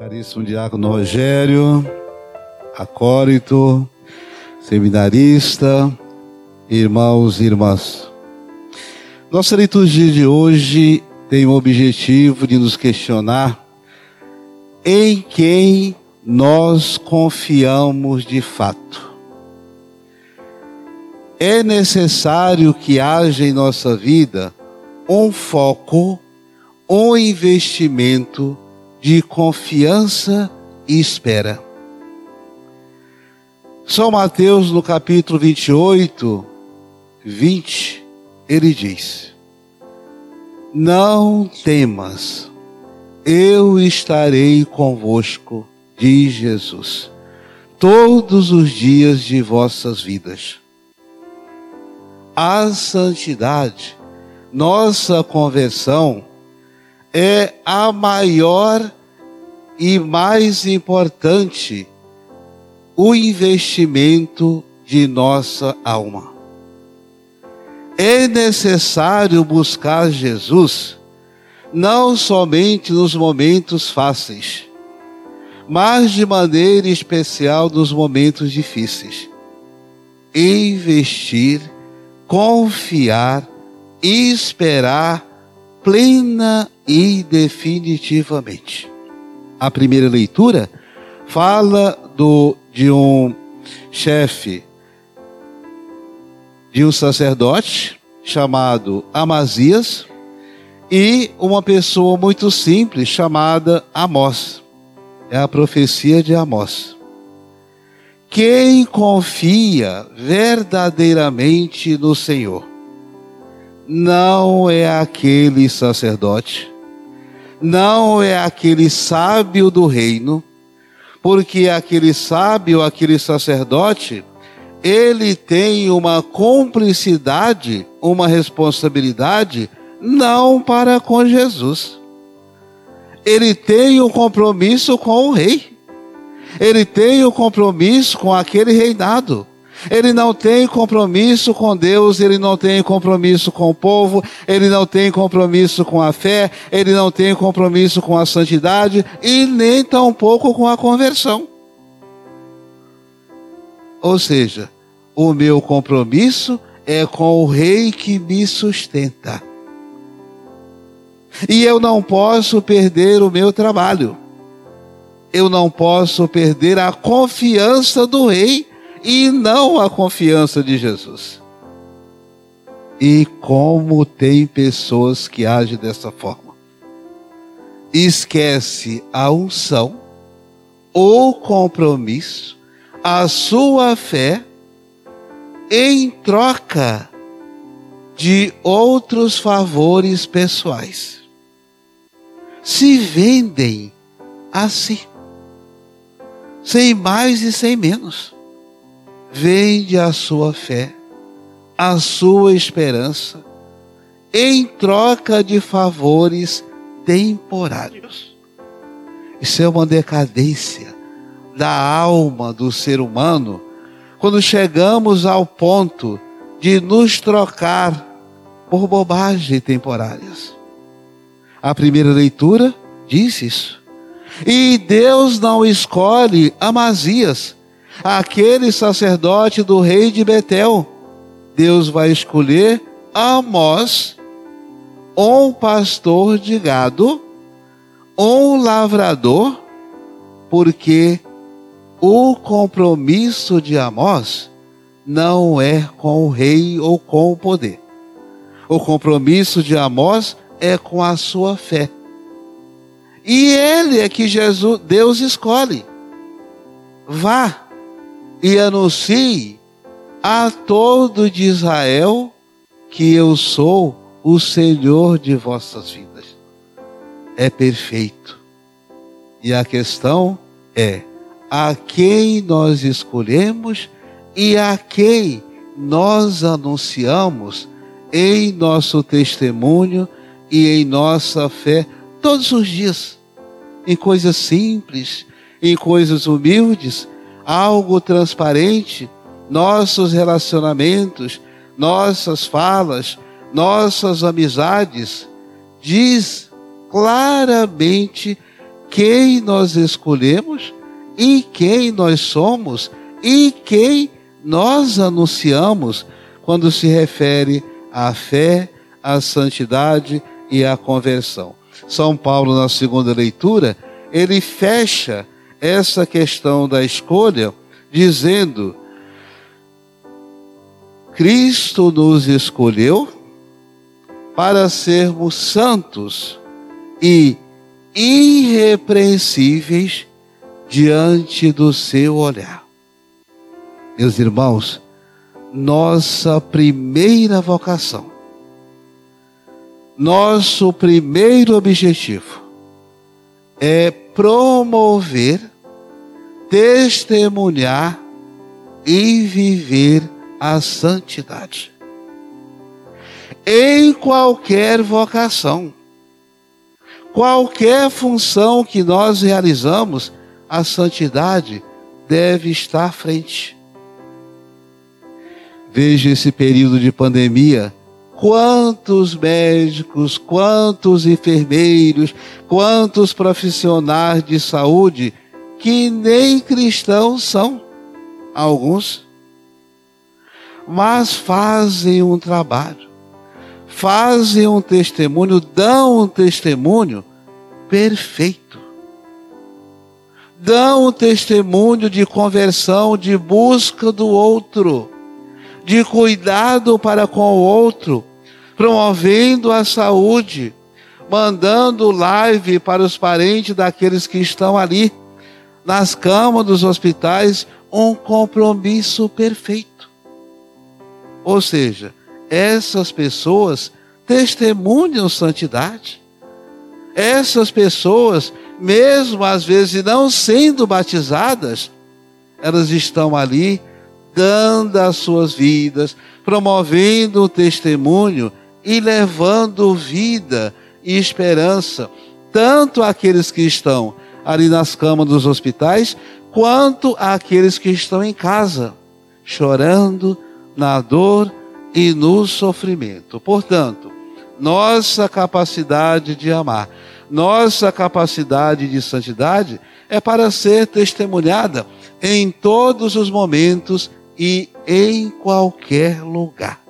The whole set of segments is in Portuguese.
Caríssimo Diácono Rogério, acólito, seminarista, irmãos e irmãs. Nossa liturgia de hoje tem o objetivo de nos questionar em quem nós confiamos de fato. É necessário que haja em nossa vida um foco, um investimento de confiança e espera. São Mateus, no capítulo 28, 20, ele diz: Não temas, eu estarei convosco, diz Jesus, todos os dias de vossas vidas. A santidade, nossa conversão, é a maior e mais importante o investimento de nossa alma. É necessário buscar Jesus não somente nos momentos fáceis, mas de maneira especial nos momentos difíceis. Investir, confiar, esperar plena e definitivamente. A primeira leitura fala do, de um chefe, de um sacerdote chamado Amazias e uma pessoa muito simples chamada Amós. É a profecia de Amós. Quem confia verdadeiramente no Senhor não é aquele sacerdote, não é aquele sábio do reino, porque aquele sábio, aquele sacerdote, ele tem uma cumplicidade, uma responsabilidade, não para com Jesus. Ele tem um compromisso com o rei. Ele tem um compromisso com aquele reinado. Ele não tem compromisso com Deus, ele não tem compromisso com o povo, ele não tem compromisso com a fé, ele não tem compromisso com a santidade e nem tampouco com a conversão. Ou seja, o meu compromisso é com o rei que me sustenta. E eu não posso perder o meu trabalho. Eu não posso perder a confiança do rei e não a confiança de Jesus. E como tem pessoas que agem dessa forma. Esquece a unção, o compromisso, a sua fé em troca de outros favores pessoais. Se vendem assim, sem mais e sem menos vende a sua fé, a sua esperança, em troca de favores temporários. Isso é uma decadência da alma do ser humano quando chegamos ao ponto de nos trocar por bobagens temporárias. A primeira leitura diz isso. E Deus não escolhe Amazias aquele sacerdote do rei de Betel. Deus vai escolher Amós, um pastor de gado, um lavrador, porque o compromisso de Amós não é com o rei ou com o poder. O compromisso de Amós é com a sua fé. E ele é que Jesus, Deus escolhe. Vá e anuncie a todo de Israel que eu sou o Senhor de vossas vidas. É perfeito. E a questão é a quem nós escolhemos e a quem nós anunciamos em nosso testemunho e em nossa fé todos os dias, em coisas simples, em coisas humildes, algo transparente, nossos relacionamentos, nossas falas, nossas amizades, diz claramente quem nós escolhemos e quem nós somos e quem nós anunciamos quando se refere à fé, à santidade e à conversão. São Paulo, na segunda leitura, ele fecha essa questão da escolha dizendo: Cristo nos escolheu para sermos santos e irrepreensíveis diante do seu olhar. Meus irmãos, nossa primeira vocação, nosso primeiro objetivo é promover, testemunhar e viver a santidade. Em qualquer vocação, qualquer função que nós realizamos, a santidade deve estar à frente. Veja esse período de pandemia, quantos médicos, quantos enfermeiros, quantos profissionais de saúde que nem cristãos são, alguns, mas fazem um trabalho, fazem um testemunho, dão um testemunho perfeito dão um testemunho de conversão, de busca do outro, de cuidado para com o outro, promovendo a saúde, mandando live para os parentes daqueles que estão ali, nas camas dos hospitais, um compromisso perfeito. Ou seja, essas pessoas testemunham santidade. Essas pessoas mesmo às vezes não sendo batizadas, elas estão ali dando as suas vidas, promovendo o testemunho e levando vida e esperança, tanto àqueles que estão ali nas camas dos hospitais, quanto àqueles que estão em casa, chorando na dor e no sofrimento. Portanto, nossa capacidade de amar nossa capacidade de santidade é para ser testemunhada em todos os momentos e em qualquer lugar.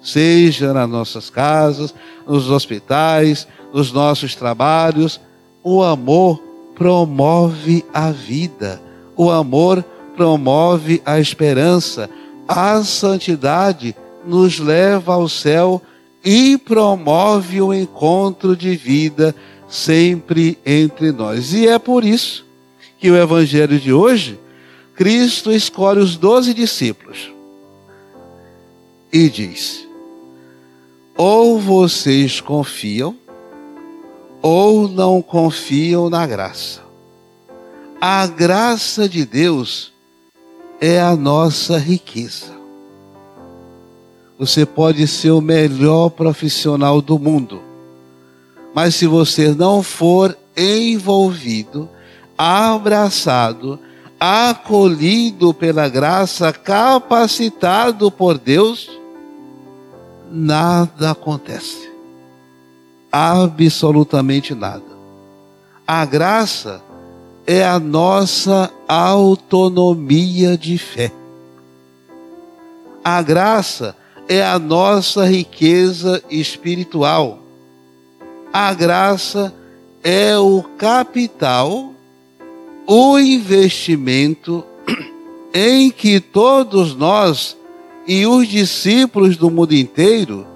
Seja nas nossas casas, nos hospitais, nos nossos trabalhos, o amor promove a vida. O amor promove a esperança. A santidade nos leva ao céu e promove o encontro de vida sempre entre nós. E é por isso que o evangelho de hoje, Cristo escolhe os doze discípulos e diz: ou vocês confiam, ou não confiam na graça. A graça de Deus é a nossa riqueza. Você pode ser o melhor profissional do mundo mas se você não for envolvido, abraçado, acolhido pela graça, capacitado por Deus, nada acontece. Absolutamente nada. A graça é a nossa autonomia de fé. A graça é a nossa riqueza espiritual a graça é o capital, o investimento em que todos nós e os discípulos do mundo inteiro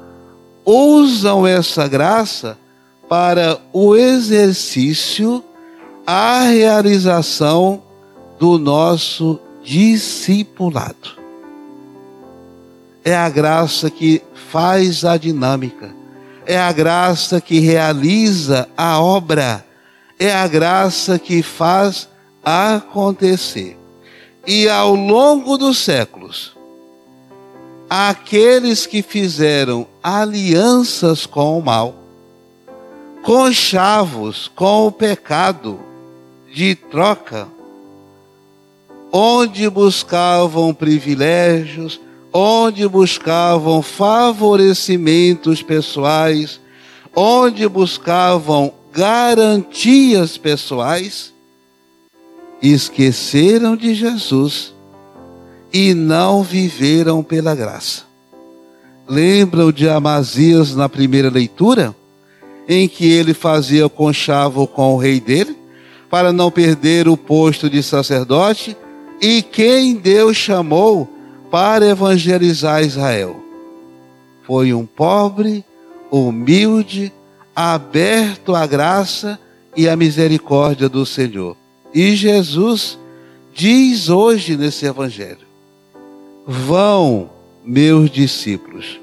usam essa graça para o exercício, a realização do nosso discipulado. É a graça que faz a dinâmica é a graça que realiza a obra, é a graça que faz acontecer. E ao longo dos séculos, aqueles que fizeram alianças com o mal, conchavos com o pecado de troca, onde buscavam privilégios, onde buscavam favorecimentos pessoais, onde buscavam garantias pessoais, esqueceram de Jesus e não viveram pela graça. Lembram de Amazias na primeira leitura? Em que ele fazia conchavo com o rei dele, para não perder o posto de sacerdote, e quem Deus chamou para evangelizar Israel. Foi um pobre, humilde, aberto à graça e à misericórdia do Senhor. E Jesus diz hoje nesse evangelho: Vão, meus discípulos,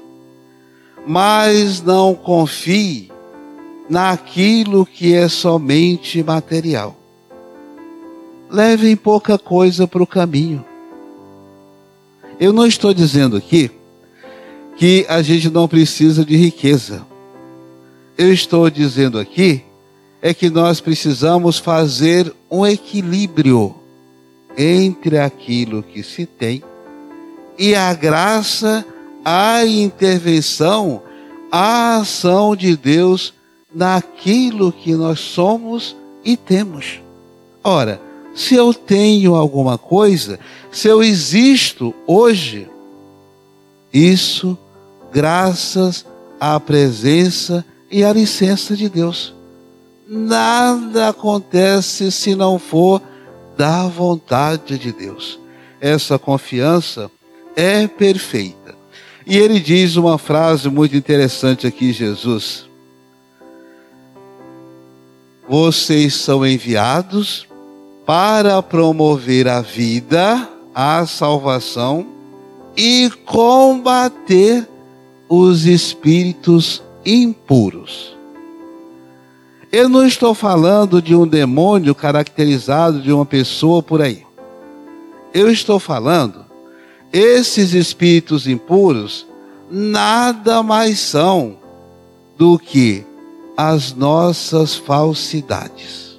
mas não confie naquilo que é somente material. Levem pouca coisa para o caminho. Eu não estou dizendo aqui que a gente não precisa de riqueza. Eu estou dizendo aqui é que nós precisamos fazer um equilíbrio entre aquilo que se tem e a graça, a intervenção, a ação de Deus naquilo que nós somos e temos. Ora, se eu tenho alguma coisa, se eu existo hoje, isso graças à presença e à licença de Deus. Nada acontece se não for da vontade de Deus. Essa confiança é perfeita. E ele diz uma frase muito interessante aqui, Jesus. Vocês são enviados para promover a vida, a salvação e combater os espíritos impuros. Eu não estou falando de um demônio caracterizado de uma pessoa por aí. Eu estou falando esses espíritos impuros nada mais são do que as nossas falsidades.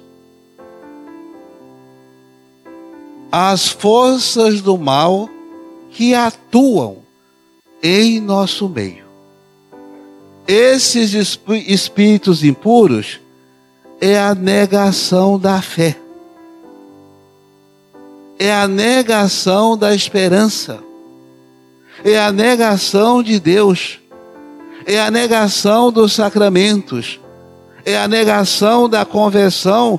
As forças do mal que atuam em nosso meio. Esses espíritos impuros é a negação da fé, é a negação da esperança, é a negação de Deus, é a negação dos sacramentos, é a negação da conversão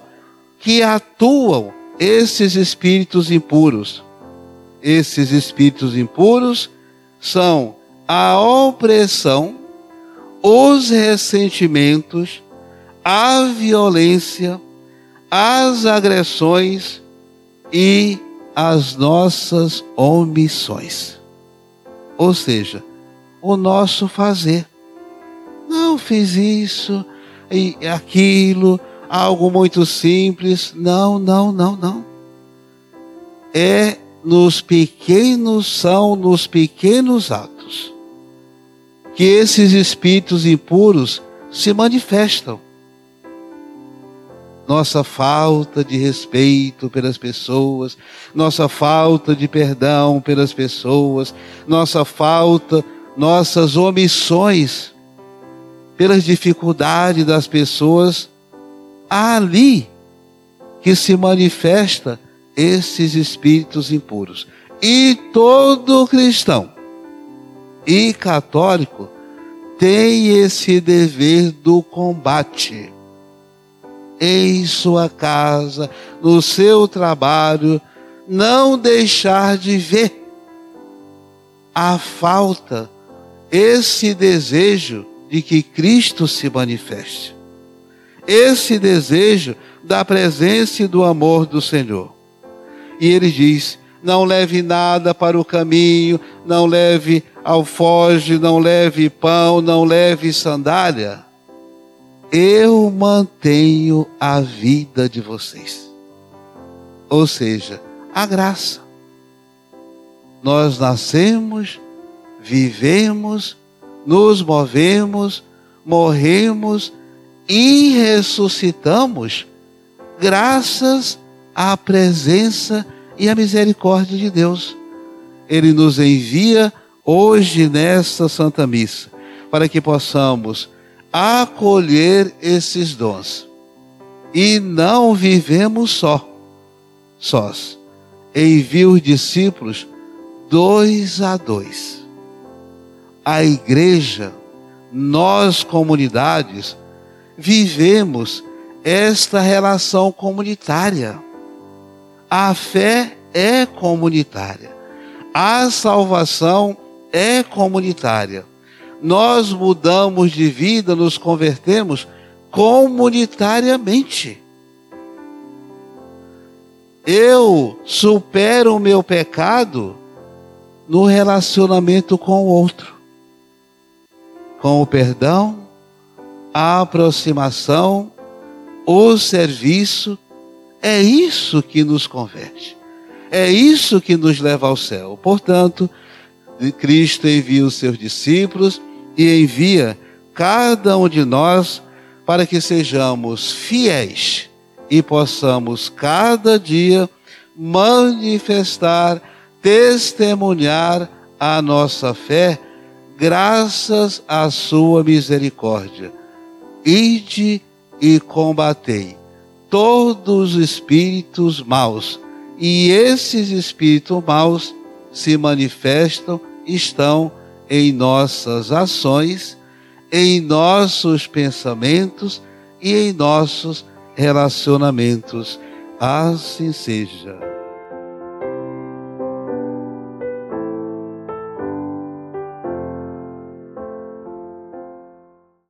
que atuam esses espíritos impuros. Esses espíritos impuros são a opressão, os ressentimentos, a violência, as agressões e as nossas omissões. Ou seja, o nosso fazer. Não fiz isso e aquilo, algo muito simples. Não, não, não, não. É nos pequenos, são nos pequenos atos que esses espíritos impuros se manifestam. Nossa falta de respeito pelas pessoas, nossa falta de perdão pelas pessoas, nossa falta, nossas omissões pelas dificuldades das pessoas, ali que se manifesta esses espíritos impuros. E todo cristão e católico tem esse dever do combate. Em sua casa, no seu trabalho, não deixar de ver a falta, esse desejo de que Cristo se manifeste. Esse desejo da presença e do amor do Senhor. E ele diz: não leve nada para o caminho, não leve alfoge, não leve pão, não leve sandália. Eu mantenho a vida de vocês. Ou seja, a graça. Nós nascemos, vivemos, nos movemos, morremos e ressuscitamos graças à presença e à misericórdia de Deus. Ele nos envia hoje nesta Santa Missa para que possamos acolher esses dons e não vivemos só, sós. Envia os discípulos dois a dois. A igreja, nós comunidades, vivemos esta relação comunitária. A fé é comunitária. A salvação é comunitária. Nós mudamos de vida, nos convertemos comunitariamente. Eu supero o meu pecado no relacionamento com o outro, com o perdão, a aproximação, o serviço. É isso que nos converte. É isso que nos leva ao céu. Portanto, Cristo envia os seus discípulos e envia cada um de nós para que sejamos fiéis e possamos cada dia manifestar, testemunhar a nossa fé, graças à sua misericórdia. Ide e combatei todos os espíritos maus, e esses espíritos maus se manifestam, estão em nossas ações, em nossos pensamentos e em nossos relacionamentos. Assim seja.